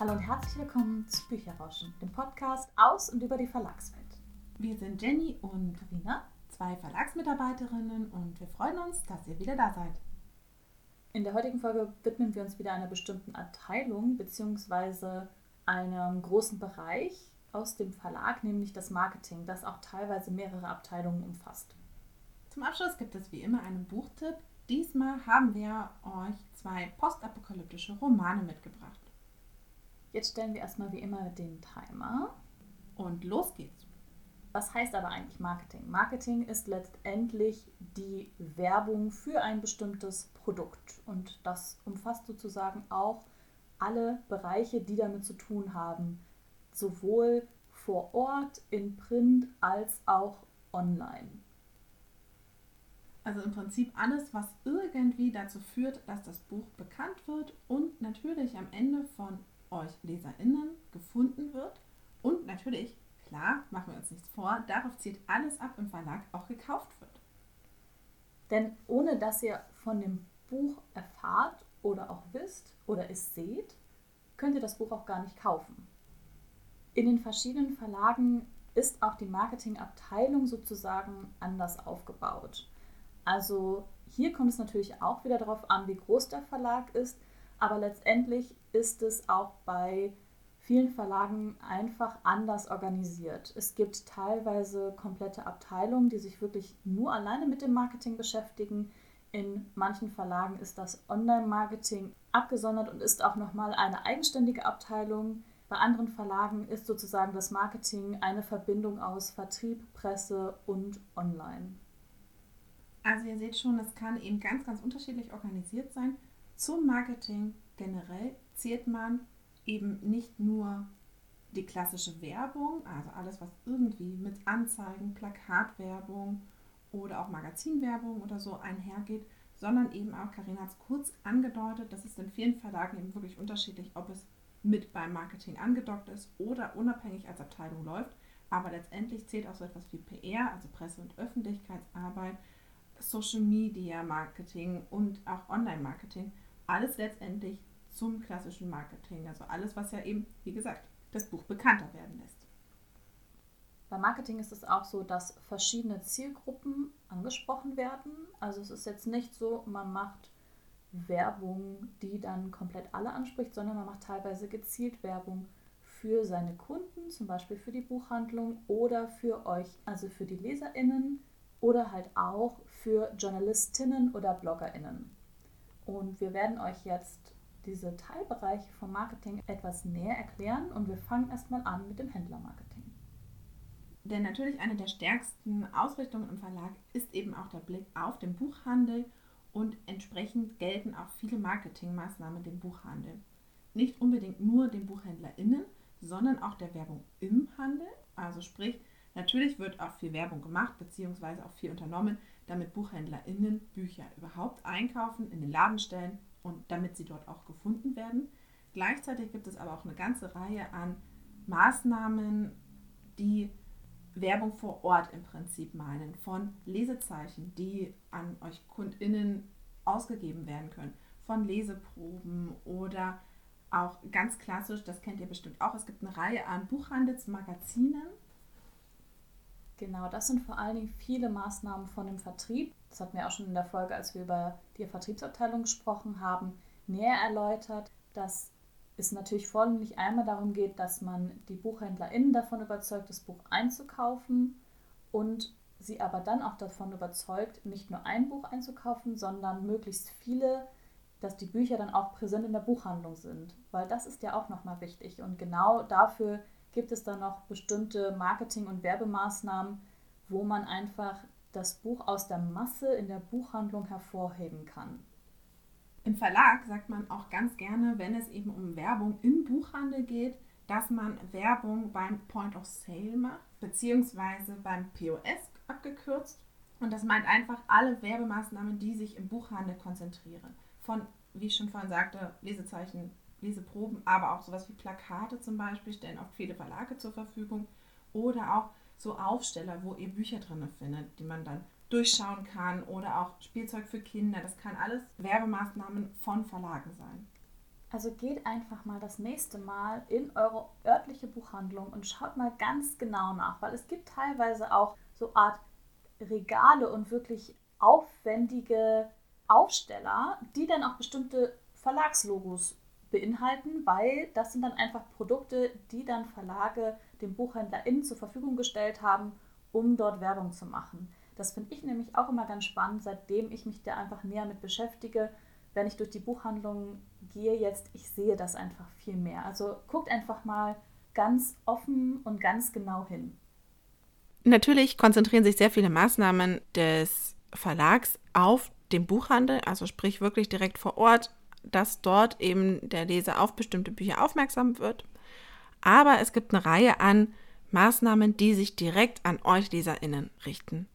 Hallo und herzlich willkommen zu Bücherrauschen, dem Podcast aus und über die Verlagswelt. Wir sind Jenny und Rina, zwei Verlagsmitarbeiterinnen und wir freuen uns, dass ihr wieder da seid. In der heutigen Folge widmen wir uns wieder einer bestimmten Abteilung bzw. einem großen Bereich aus dem Verlag, nämlich das Marketing, das auch teilweise mehrere Abteilungen umfasst. Zum Abschluss gibt es wie immer einen Buchtipp. Diesmal haben wir euch zwei postapokalyptische Romane mitgebracht. Jetzt stellen wir erstmal wie immer den Timer. Und los geht's. Was heißt aber eigentlich Marketing? Marketing ist letztendlich die Werbung für ein bestimmtes Produkt. Und das umfasst sozusagen auch alle Bereiche, die damit zu tun haben. Sowohl vor Ort, in Print als auch online. Also im Prinzip alles, was irgendwie dazu führt, dass das Buch bekannt wird und natürlich am Ende von euch LeserInnen gefunden wird. Und natürlich, klar, machen wir uns nichts vor, darauf zielt alles ab im Verlag auch gekauft wird. Denn ohne dass ihr von dem Buch erfahrt oder auch wisst oder es seht, könnt ihr das Buch auch gar nicht kaufen. In den verschiedenen Verlagen ist auch die Marketingabteilung sozusagen anders aufgebaut. Also hier kommt es natürlich auch wieder darauf an, wie groß der Verlag ist, aber letztendlich ist es auch bei vielen Verlagen einfach anders organisiert. Es gibt teilweise komplette Abteilungen, die sich wirklich nur alleine mit dem Marketing beschäftigen. In manchen Verlagen ist das Online-Marketing abgesondert und ist auch nochmal eine eigenständige Abteilung. Bei anderen Verlagen ist sozusagen das Marketing eine Verbindung aus Vertrieb, Presse und Online. Also ihr seht schon, es kann eben ganz, ganz unterschiedlich organisiert sein. Zum Marketing generell zählt man eben nicht nur die klassische Werbung, also alles, was irgendwie mit Anzeigen, Plakatwerbung oder auch Magazinwerbung oder so einhergeht, sondern eben auch, Karina hat es kurz angedeutet, das ist in vielen Verlagen eben wirklich unterschiedlich, ob es mit beim Marketing angedockt ist oder unabhängig als Abteilung läuft. Aber letztendlich zählt auch so etwas wie PR, also Presse- und Öffentlichkeitsarbeit, Social Media Marketing und auch Online Marketing alles letztendlich zum klassischen Marketing. Also alles, was ja eben, wie gesagt, das Buch bekannter werden lässt. Beim Marketing ist es auch so, dass verschiedene Zielgruppen angesprochen werden. Also es ist jetzt nicht so, man macht Werbung, die dann komplett alle anspricht, sondern man macht teilweise gezielt Werbung für seine Kunden, zum Beispiel für die Buchhandlung oder für euch, also für die Leserinnen oder halt auch für Journalistinnen oder Bloggerinnen. Und wir werden euch jetzt diese Teilbereiche vom Marketing etwas näher erklären und wir fangen erstmal an mit dem Händlermarketing. Denn natürlich eine der stärksten Ausrichtungen im Verlag ist eben auch der Blick auf den Buchhandel und entsprechend gelten auch viele Marketingmaßnahmen dem Buchhandel. Nicht unbedingt nur den BuchhändlerInnen, sondern auch der Werbung im Handel. Also sprich, natürlich wird auch viel Werbung gemacht, beziehungsweise auch viel unternommen, damit BuchhändlerInnen Bücher überhaupt einkaufen, in den Laden stellen und damit sie dort auch gefunden werden. Gleichzeitig gibt es aber auch eine ganze Reihe an Maßnahmen, die Werbung vor Ort im Prinzip meinen, von Lesezeichen, die an euch KundInnen ausgegeben werden können, von Leseproben oder auch ganz klassisch, das kennt ihr bestimmt auch, es gibt eine Reihe an Buchhandelsmagazinen, Genau, das sind vor allen Dingen viele Maßnahmen von dem Vertrieb. Das hatten wir auch schon in der Folge, als wir über die Vertriebsabteilung gesprochen haben, näher erläutert, dass es natürlich vornehmlich einmal darum geht, dass man die BuchhändlerInnen davon überzeugt, das Buch einzukaufen und sie aber dann auch davon überzeugt, nicht nur ein Buch einzukaufen, sondern möglichst viele, dass die Bücher dann auch präsent in der Buchhandlung sind. Weil das ist ja auch nochmal wichtig. Und genau dafür gibt es da noch bestimmte Marketing- und Werbemaßnahmen, wo man einfach das Buch aus der Masse in der Buchhandlung hervorheben kann. Im Verlag sagt man auch ganz gerne, wenn es eben um Werbung im Buchhandel geht, dass man Werbung beim Point of Sale macht, beziehungsweise beim POS abgekürzt. Und das meint einfach alle Werbemaßnahmen, die sich im Buchhandel konzentrieren. Von, wie ich schon vorhin sagte, Lesezeichen, Leseproben, aber auch sowas wie Plakate zum Beispiel stellen oft viele Verlage zur Verfügung oder auch so Aufsteller, wo ihr Bücher drin findet, die man dann durchschauen kann oder auch Spielzeug für Kinder. Das kann alles Werbemaßnahmen von Verlagen sein. Also geht einfach mal das nächste Mal in eure örtliche Buchhandlung und schaut mal ganz genau nach, weil es gibt teilweise auch so Art Regale und wirklich aufwendige Aufsteller, die dann auch bestimmte Verlagslogos beinhalten, weil das sind dann einfach Produkte, die dann Verlage dem BuchhändlerInnen zur Verfügung gestellt haben, um dort Werbung zu machen. Das finde ich nämlich auch immer ganz spannend, seitdem ich mich da einfach näher mit beschäftige. Wenn ich durch die Buchhandlung gehe jetzt, ich sehe das einfach viel mehr. Also guckt einfach mal ganz offen und ganz genau hin. Natürlich konzentrieren sich sehr viele Maßnahmen des Verlags auf den Buchhandel, also sprich wirklich direkt vor Ort, dass dort eben der Leser auf bestimmte Bücher aufmerksam wird. Aber es gibt eine Reihe an Maßnahmen, die sich direkt an euch LeserInnen richten.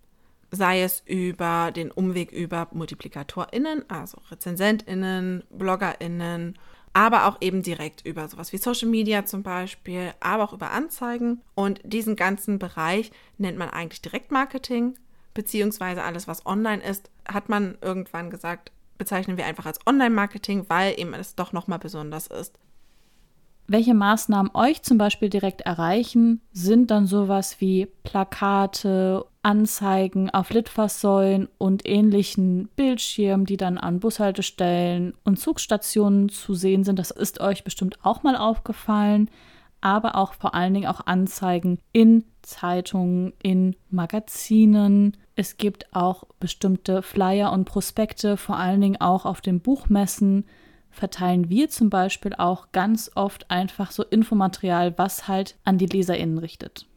Sei es über den Umweg über MultiplikatorInnen, also RezensentInnen, BloggerInnen, aber auch eben direkt über sowas wie Social Media zum Beispiel, aber auch über Anzeigen. Und diesen ganzen Bereich nennt man eigentlich Direktmarketing, beziehungsweise alles, was online ist, hat man irgendwann gesagt, bezeichnen wir einfach als Online-Marketing, weil eben es doch nochmal besonders ist welche Maßnahmen euch zum Beispiel direkt erreichen, sind dann sowas wie Plakate, Anzeigen auf Litfaßsäulen und ähnlichen Bildschirmen, die dann an Bushaltestellen und Zugstationen zu sehen sind. Das ist euch bestimmt auch mal aufgefallen. Aber auch vor allen Dingen auch Anzeigen in Zeitungen, in Magazinen. Es gibt auch bestimmte Flyer und Prospekte, vor allen Dingen auch auf den Buchmessen verteilen wir zum Beispiel auch ganz oft einfach so Infomaterial, was halt an die LeserInnen richtet.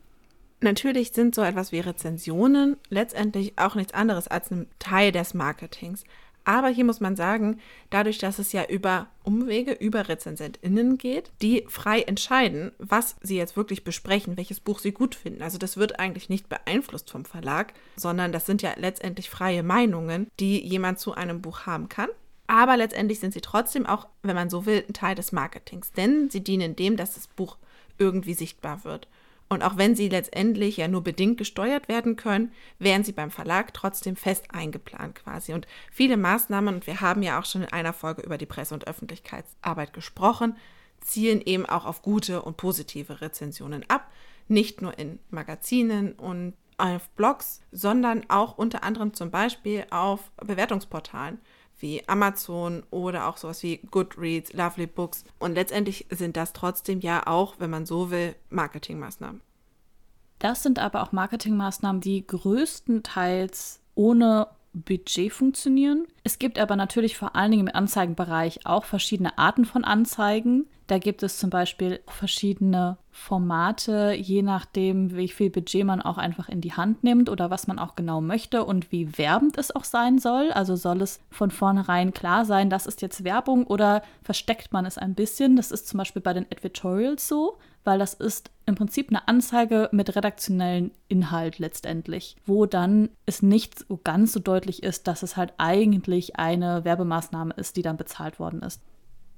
Natürlich sind so etwas wie Rezensionen letztendlich auch nichts anderes als ein Teil des Marketings. Aber hier muss man sagen, dadurch, dass es ja über Umwege, über RezensentInnen geht, die frei entscheiden, was sie jetzt wirklich besprechen, welches Buch sie gut finden. Also das wird eigentlich nicht beeinflusst vom Verlag, sondern das sind ja letztendlich freie Meinungen, die jemand zu einem Buch haben kann. Aber letztendlich sind sie trotzdem auch, wenn man so will, ein Teil des Marketings, denn sie dienen dem, dass das Buch irgendwie sichtbar wird. Und auch wenn sie letztendlich ja nur bedingt gesteuert werden können, werden sie beim Verlag trotzdem fest eingeplant quasi. Und viele Maßnahmen, und wir haben ja auch schon in einer Folge über die Presse- und Öffentlichkeitsarbeit gesprochen, zielen eben auch auf gute und positive Rezensionen ab. Nicht nur in Magazinen und auf Blogs, sondern auch unter anderem zum Beispiel auf Bewertungsportalen wie Amazon oder auch sowas wie Goodreads, Lovely Books. Und letztendlich sind das trotzdem ja auch, wenn man so will, Marketingmaßnahmen. Das sind aber auch Marketingmaßnahmen, die größtenteils ohne Budget funktionieren. Es gibt aber natürlich vor allen Dingen im Anzeigenbereich auch verschiedene Arten von Anzeigen. Da gibt es zum Beispiel verschiedene Formate, je nachdem, wie viel Budget man auch einfach in die Hand nimmt oder was man auch genau möchte und wie werbend es auch sein soll. Also soll es von vornherein klar sein, das ist jetzt Werbung oder versteckt man es ein bisschen. Das ist zum Beispiel bei den Advertorials so, weil das ist im Prinzip eine Anzeige mit redaktionellen Inhalt letztendlich, wo dann es nicht so ganz so deutlich ist, dass es halt eigentlich eine Werbemaßnahme ist, die dann bezahlt worden ist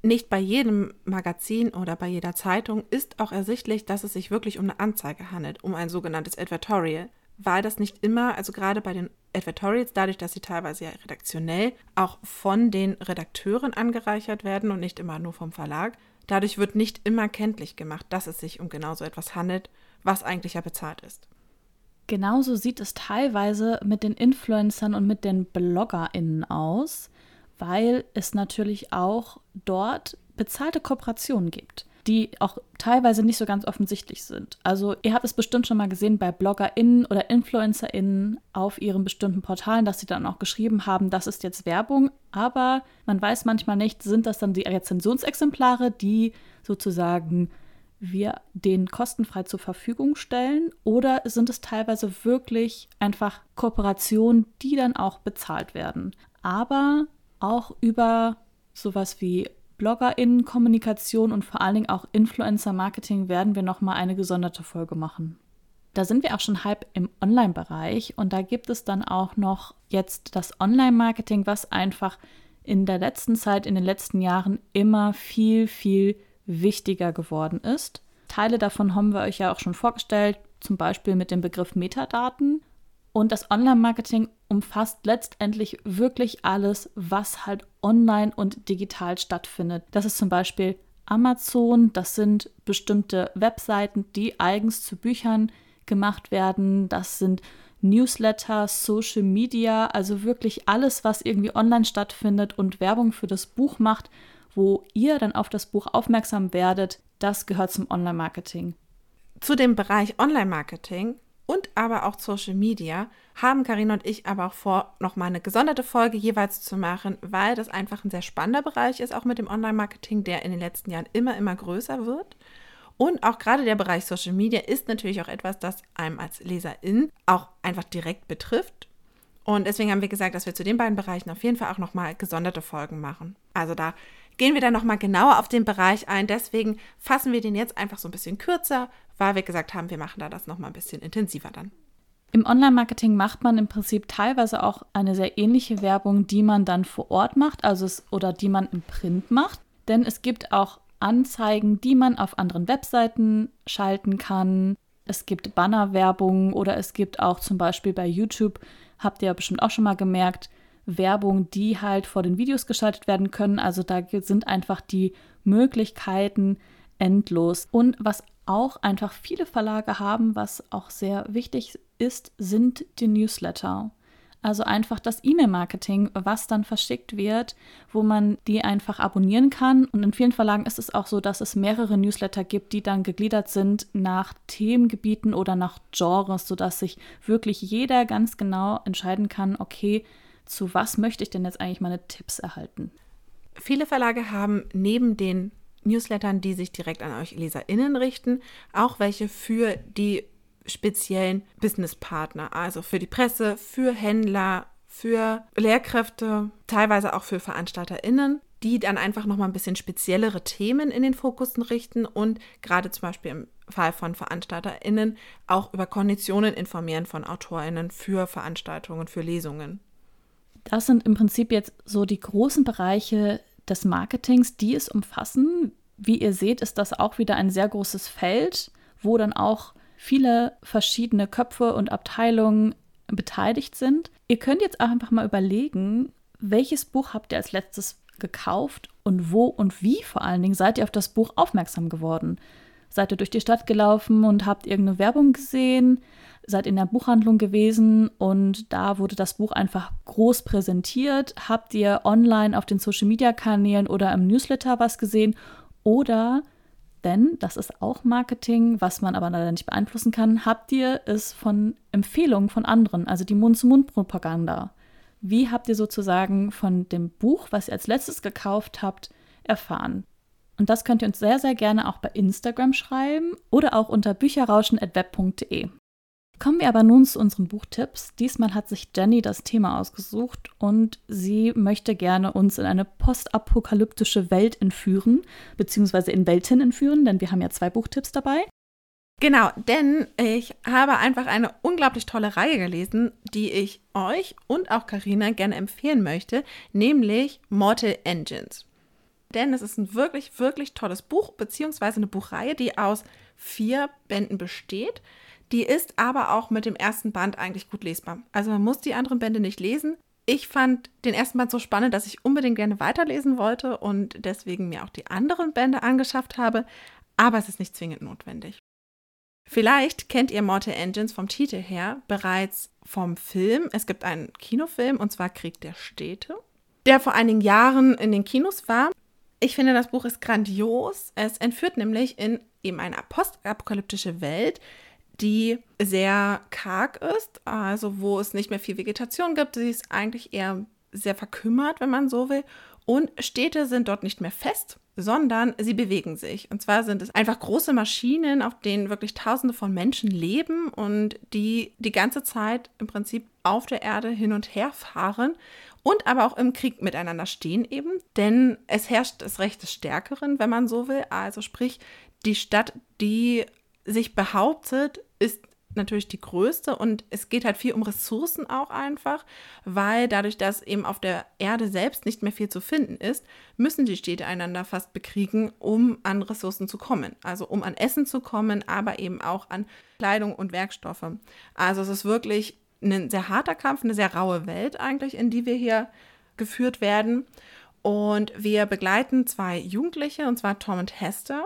nicht bei jedem Magazin oder bei jeder Zeitung ist auch ersichtlich, dass es sich wirklich um eine Anzeige handelt, um ein sogenanntes Advertorial. Weil das nicht immer, also gerade bei den Advertorials, dadurch, dass sie teilweise ja redaktionell auch von den Redakteuren angereichert werden und nicht immer nur vom Verlag, dadurch wird nicht immer kenntlich gemacht, dass es sich um genau so etwas handelt, was eigentlich ja bezahlt ist. Genauso sieht es teilweise mit den Influencern und mit den BloggerInnen aus weil es natürlich auch dort bezahlte Kooperationen gibt, die auch teilweise nicht so ganz offensichtlich sind. Also ihr habt es bestimmt schon mal gesehen bei BloggerInnen oder InfluencerInnen auf ihren bestimmten Portalen, dass sie dann auch geschrieben haben, das ist jetzt Werbung, aber man weiß manchmal nicht, sind das dann die Rezensionsexemplare, die sozusagen wir den kostenfrei zur Verfügung stellen oder sind es teilweise wirklich einfach Kooperationen, die dann auch bezahlt werden. Aber auch über sowas wie BloggerInnen-Kommunikation und vor allen Dingen auch Influencer-Marketing werden wir nochmal eine gesonderte Folge machen. Da sind wir auch schon halb im Online-Bereich und da gibt es dann auch noch jetzt das Online-Marketing, was einfach in der letzten Zeit, in den letzten Jahren immer viel, viel wichtiger geworden ist. Teile davon haben wir euch ja auch schon vorgestellt, zum Beispiel mit dem Begriff Metadaten. Und das Online-Marketing umfasst letztendlich wirklich alles, was halt online und digital stattfindet. Das ist zum Beispiel Amazon, das sind bestimmte Webseiten, die eigens zu Büchern gemacht werden. Das sind Newsletter, Social Media, also wirklich alles, was irgendwie online stattfindet und Werbung für das Buch macht, wo ihr dann auf das Buch aufmerksam werdet, das gehört zum Online-Marketing. Zu dem Bereich Online-Marketing und aber auch Social Media haben Karina und ich aber auch vor, nochmal eine gesonderte Folge jeweils zu machen, weil das einfach ein sehr spannender Bereich ist, auch mit dem Online-Marketing, der in den letzten Jahren immer, immer größer wird. Und auch gerade der Bereich Social Media ist natürlich auch etwas, das einem als Leserin auch einfach direkt betrifft. Und deswegen haben wir gesagt, dass wir zu den beiden Bereichen auf jeden Fall auch nochmal gesonderte Folgen machen. Also da gehen wir dann nochmal genauer auf den Bereich ein. Deswegen fassen wir den jetzt einfach so ein bisschen kürzer, weil wir gesagt haben, wir machen da das nochmal ein bisschen intensiver dann. Im Online-Marketing macht man im Prinzip teilweise auch eine sehr ähnliche Werbung, die man dann vor Ort macht, also es, oder die man im Print macht. Denn es gibt auch Anzeigen, die man auf anderen Webseiten schalten kann. Es gibt Bannerwerbung oder es gibt auch zum Beispiel bei YouTube, habt ihr ja bestimmt auch schon mal gemerkt, Werbung, die halt vor den Videos geschaltet werden können. Also da sind einfach die Möglichkeiten endlos. Und was auch einfach viele Verlage haben, was auch sehr wichtig ist, sind die Newsletter. Also einfach das E-Mail-Marketing, was dann verschickt wird, wo man die einfach abonnieren kann. Und in vielen Verlagen ist es auch so, dass es mehrere Newsletter gibt, die dann gegliedert sind nach Themengebieten oder nach Genres, sodass sich wirklich jeder ganz genau entscheiden kann, okay, zu was möchte ich denn jetzt eigentlich meine Tipps erhalten? Viele Verlage haben neben den Newslettern, die sich direkt an euch LeserInnen richten, auch welche für die speziellen Businesspartner, also für die Presse, für Händler, für Lehrkräfte, teilweise auch für VeranstalterInnen, die dann einfach nochmal ein bisschen speziellere Themen in den Fokus richten und gerade zum Beispiel im Fall von VeranstalterInnen auch über Konditionen informieren von AutorInnen für Veranstaltungen, für Lesungen. Das sind im Prinzip jetzt so die großen Bereiche des Marketings, die es umfassen. Wie ihr seht, ist das auch wieder ein sehr großes Feld, wo dann auch viele verschiedene Köpfe und Abteilungen beteiligt sind. Ihr könnt jetzt auch einfach mal überlegen, welches Buch habt ihr als letztes gekauft und wo und wie vor allen Dingen seid ihr auf das Buch aufmerksam geworden? Seid ihr durch die Stadt gelaufen und habt irgendeine Werbung gesehen? seid in der Buchhandlung gewesen und da wurde das Buch einfach groß präsentiert. Habt ihr online auf den Social-Media-Kanälen oder im Newsletter was gesehen? Oder, denn das ist auch Marketing, was man aber leider nicht beeinflussen kann, habt ihr es von Empfehlungen von anderen, also die Mund-zu-Mund-Propaganda. Wie habt ihr sozusagen von dem Buch, was ihr als letztes gekauft habt, erfahren? Und das könnt ihr uns sehr, sehr gerne auch bei Instagram schreiben oder auch unter bücherrauschen.web.de. Kommen wir aber nun zu unseren Buchtipps. Diesmal hat sich Jenny das Thema ausgesucht und sie möchte gerne uns in eine postapokalyptische Welt entführen, beziehungsweise in Welten entführen, denn wir haben ja zwei Buchtipps dabei. Genau, denn ich habe einfach eine unglaublich tolle Reihe gelesen, die ich euch und auch Karina gerne empfehlen möchte, nämlich Mortal Engines. Denn es ist ein wirklich, wirklich tolles Buch, beziehungsweise eine Buchreihe, die aus vier Bänden besteht. Die ist aber auch mit dem ersten Band eigentlich gut lesbar. Also man muss die anderen Bände nicht lesen. Ich fand den ersten Band so spannend, dass ich unbedingt gerne weiterlesen wollte und deswegen mir auch die anderen Bände angeschafft habe, aber es ist nicht zwingend notwendig. Vielleicht kennt ihr Mortal Engines vom Titel her bereits vom Film. Es gibt einen Kinofilm und zwar Krieg der Städte, der vor einigen Jahren in den Kinos war. Ich finde, das Buch ist grandios. Es entführt nämlich in eben eine postapokalyptische Welt, die sehr karg ist, also wo es nicht mehr viel Vegetation gibt. Sie ist eigentlich eher sehr verkümmert, wenn man so will. Und Städte sind dort nicht mehr fest, sondern sie bewegen sich. Und zwar sind es einfach große Maschinen, auf denen wirklich Tausende von Menschen leben und die die ganze Zeit im Prinzip auf der Erde hin und her fahren und aber auch im Krieg miteinander stehen eben. Denn es herrscht das Recht des Stärkeren, wenn man so will. Also sprich, die Stadt, die sich behauptet, ist natürlich die größte und es geht halt viel um Ressourcen auch einfach, weil dadurch, dass eben auf der Erde selbst nicht mehr viel zu finden ist, müssen die Städte einander fast bekriegen, um an Ressourcen zu kommen. Also um an Essen zu kommen, aber eben auch an Kleidung und Werkstoffe. Also es ist wirklich ein sehr harter Kampf, eine sehr raue Welt eigentlich, in die wir hier geführt werden. Und wir begleiten zwei Jugendliche, und zwar Tom und Hester.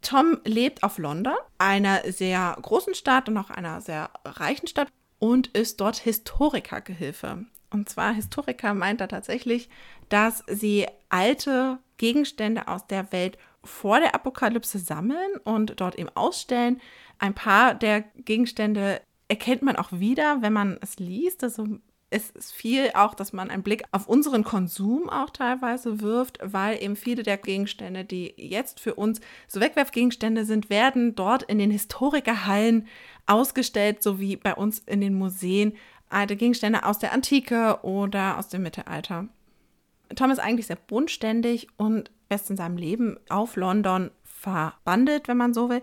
Tom lebt auf London, einer sehr großen Stadt und auch einer sehr reichen Stadt, und ist dort Historikergehilfe. Und zwar Historiker meint er tatsächlich, dass sie alte Gegenstände aus der Welt vor der Apokalypse sammeln und dort eben ausstellen. Ein paar der Gegenstände erkennt man auch wieder, wenn man es liest. Also es ist viel auch, dass man einen Blick auf unseren Konsum auch teilweise wirft, weil eben viele der Gegenstände, die jetzt für uns so Wegwerfgegenstände sind, werden dort in den Historikerhallen ausgestellt, so wie bei uns in den Museen alte Gegenstände aus der Antike oder aus dem Mittelalter. Tom ist eigentlich sehr bodenständig und fest in seinem Leben auf London verbandelt, wenn man so will.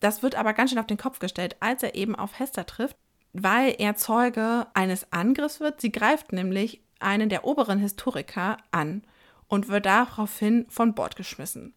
Das wird aber ganz schön auf den Kopf gestellt, als er eben auf Hester trifft, weil er Zeuge eines Angriffs wird. Sie greift nämlich einen der oberen Historiker an und wird daraufhin von Bord geschmissen.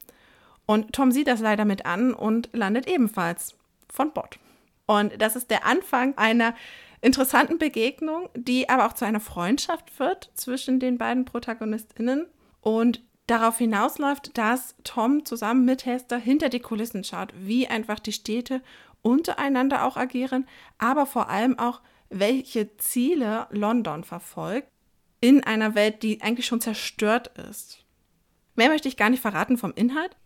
Und Tom sieht das leider mit an und landet ebenfalls von Bord. Und das ist der Anfang einer interessanten Begegnung, die aber auch zu einer Freundschaft wird zwischen den beiden ProtagonistInnen und darauf hinausläuft, dass Tom zusammen mit Hester hinter die Kulissen schaut, wie einfach die Städte untereinander auch agieren, aber vor allem auch, welche Ziele London verfolgt in einer Welt, die eigentlich schon zerstört ist. Mehr möchte ich gar nicht verraten vom Inhalt.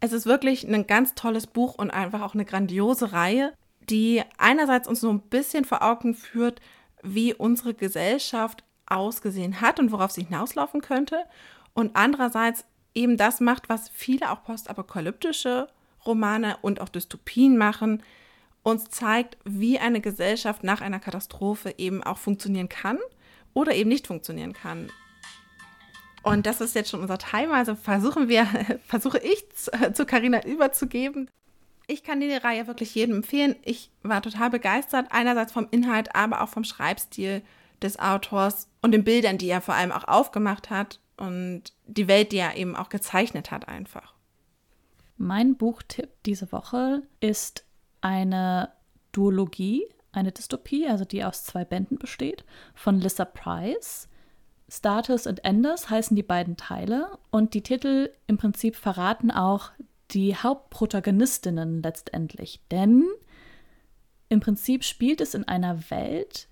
Es ist wirklich ein ganz tolles Buch und einfach auch eine grandiose Reihe, die einerseits uns so ein bisschen vor Augen führt, wie unsere Gesellschaft ausgesehen hat und worauf sie hinauslaufen könnte. Und andererseits eben das macht, was viele auch postapokalyptische Romane und auch Dystopien machen, uns zeigt, wie eine Gesellschaft nach einer Katastrophe eben auch funktionieren kann oder eben nicht funktionieren kann. Und das ist jetzt schon unser Timer, also versuchen wir, versuche ich zu Carina überzugeben ich kann die Reihe wirklich jedem empfehlen. Ich war total begeistert, einerseits vom Inhalt, aber auch vom Schreibstil des Autors und den Bildern, die er vor allem auch aufgemacht hat und die Welt, die er eben auch gezeichnet hat einfach. Mein Buchtipp diese Woche ist eine Duologie, eine Dystopie, also die aus zwei Bänden besteht, von Lissa Price. Status und Enders heißen die beiden Teile und die Titel im Prinzip verraten auch die Hauptprotagonistinnen letztendlich. Denn im Prinzip spielt es in einer Welt,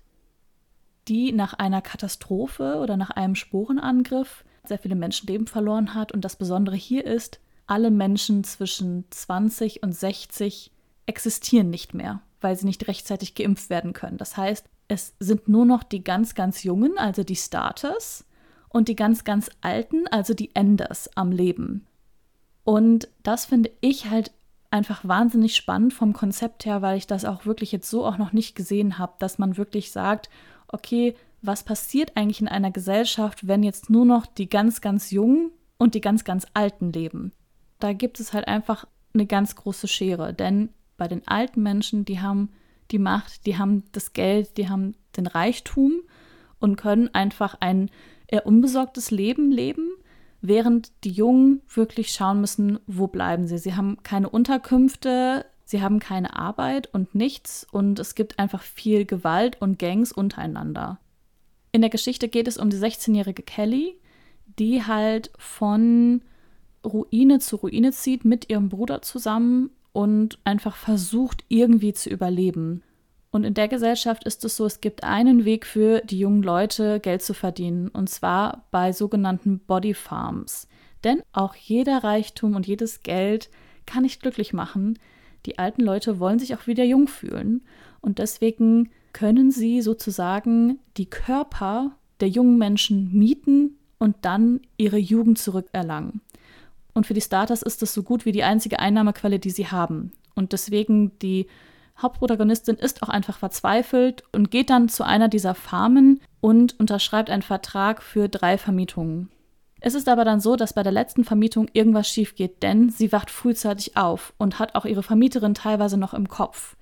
die nach einer Katastrophe oder nach einem Sporenangriff sehr viele Menschenleben verloren hat. Und das Besondere hier ist, alle Menschen zwischen 20 und 60 existieren nicht mehr, weil sie nicht rechtzeitig geimpft werden können. Das heißt, es sind nur noch die ganz, ganz Jungen, also die Starters, und die ganz, ganz Alten, also die Enders am Leben. Und das finde ich halt einfach wahnsinnig spannend vom Konzept her, weil ich das auch wirklich jetzt so auch noch nicht gesehen habe, dass man wirklich sagt, okay, was passiert eigentlich in einer Gesellschaft, wenn jetzt nur noch die ganz, ganz Jungen und die ganz, ganz Alten leben? Da gibt es halt einfach eine ganz große Schere, denn bei den alten Menschen, die haben die Macht, die haben das Geld, die haben den Reichtum und können einfach ein eher unbesorgtes Leben leben während die Jungen wirklich schauen müssen, wo bleiben sie. Sie haben keine Unterkünfte, sie haben keine Arbeit und nichts und es gibt einfach viel Gewalt und Gangs untereinander. In der Geschichte geht es um die 16-jährige Kelly, die halt von Ruine zu Ruine zieht mit ihrem Bruder zusammen und einfach versucht, irgendwie zu überleben. Und in der Gesellschaft ist es so, es gibt einen Weg für die jungen Leute, Geld zu verdienen, und zwar bei sogenannten Body Farms. Denn auch jeder Reichtum und jedes Geld kann nicht glücklich machen. Die alten Leute wollen sich auch wieder jung fühlen. Und deswegen können sie sozusagen die Körper der jungen Menschen mieten und dann ihre Jugend zurückerlangen. Und für die Starters ist das so gut wie die einzige Einnahmequelle, die sie haben. Und deswegen die Hauptprotagonistin ist auch einfach verzweifelt und geht dann zu einer dieser Farmen und unterschreibt einen Vertrag für drei Vermietungen. Es ist aber dann so, dass bei der letzten Vermietung irgendwas schief geht, denn sie wacht frühzeitig auf und hat auch ihre Vermieterin teilweise noch im Kopf.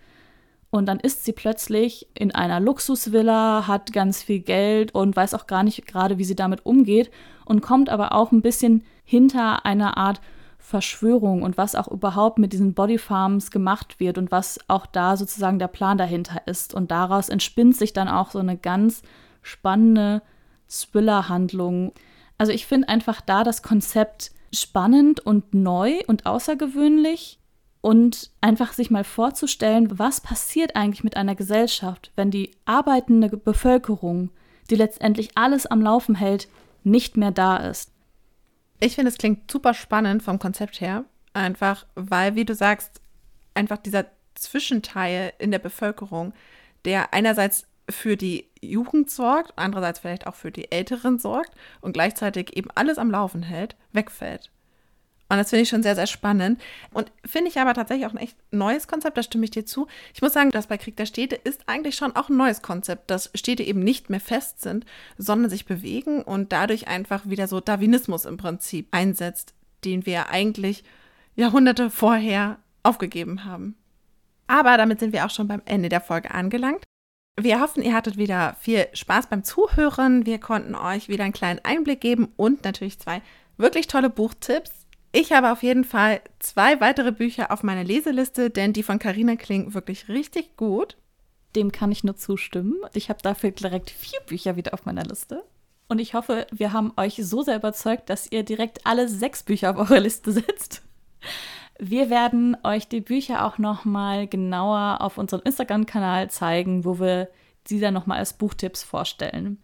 Und dann ist sie plötzlich in einer Luxusvilla, hat ganz viel Geld und weiß auch gar nicht gerade, wie sie damit umgeht und kommt aber auch ein bisschen hinter einer Art Verschwörung und was auch überhaupt mit diesen Bodyfarms gemacht wird und was auch da sozusagen der Plan dahinter ist. Und daraus entspinnt sich dann auch so eine ganz spannende Thriller-Handlung. Also ich finde einfach da das Konzept spannend und neu und außergewöhnlich und einfach sich mal vorzustellen, was passiert eigentlich mit einer Gesellschaft, wenn die arbeitende Bevölkerung, die letztendlich alles am Laufen hält, nicht mehr da ist. Ich finde, es klingt super spannend vom Konzept her. Einfach, weil, wie du sagst, einfach dieser Zwischenteil in der Bevölkerung, der einerseits für die Jugend sorgt, andererseits vielleicht auch für die Älteren sorgt und gleichzeitig eben alles am Laufen hält, wegfällt. Und das finde ich schon sehr, sehr spannend. Und finde ich aber tatsächlich auch ein echt neues Konzept, da stimme ich dir zu. Ich muss sagen, das bei Krieg der Städte ist eigentlich schon auch ein neues Konzept, dass Städte eben nicht mehr fest sind, sondern sich bewegen und dadurch einfach wieder so Darwinismus im Prinzip einsetzt, den wir eigentlich Jahrhunderte vorher aufgegeben haben. Aber damit sind wir auch schon beim Ende der Folge angelangt. Wir hoffen, ihr hattet wieder viel Spaß beim Zuhören. Wir konnten euch wieder einen kleinen Einblick geben und natürlich zwei wirklich tolle Buchtipps. Ich habe auf jeden Fall zwei weitere Bücher auf meiner Leseliste, denn die von Carina klingen wirklich richtig gut. Dem kann ich nur zustimmen. Ich habe dafür direkt vier Bücher wieder auf meiner Liste. Und ich hoffe, wir haben euch so sehr überzeugt, dass ihr direkt alle sechs Bücher auf eure Liste setzt. Wir werden euch die Bücher auch noch mal genauer auf unserem Instagram-Kanal zeigen, wo wir sie dann noch mal als Buchtipps vorstellen.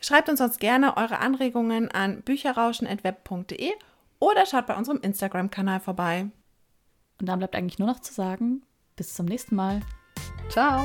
Schreibt uns sonst gerne eure Anregungen an bücherrauschen.web.de oder schaut bei unserem Instagram-Kanal vorbei. Und dann bleibt eigentlich nur noch zu sagen, bis zum nächsten Mal. Ciao!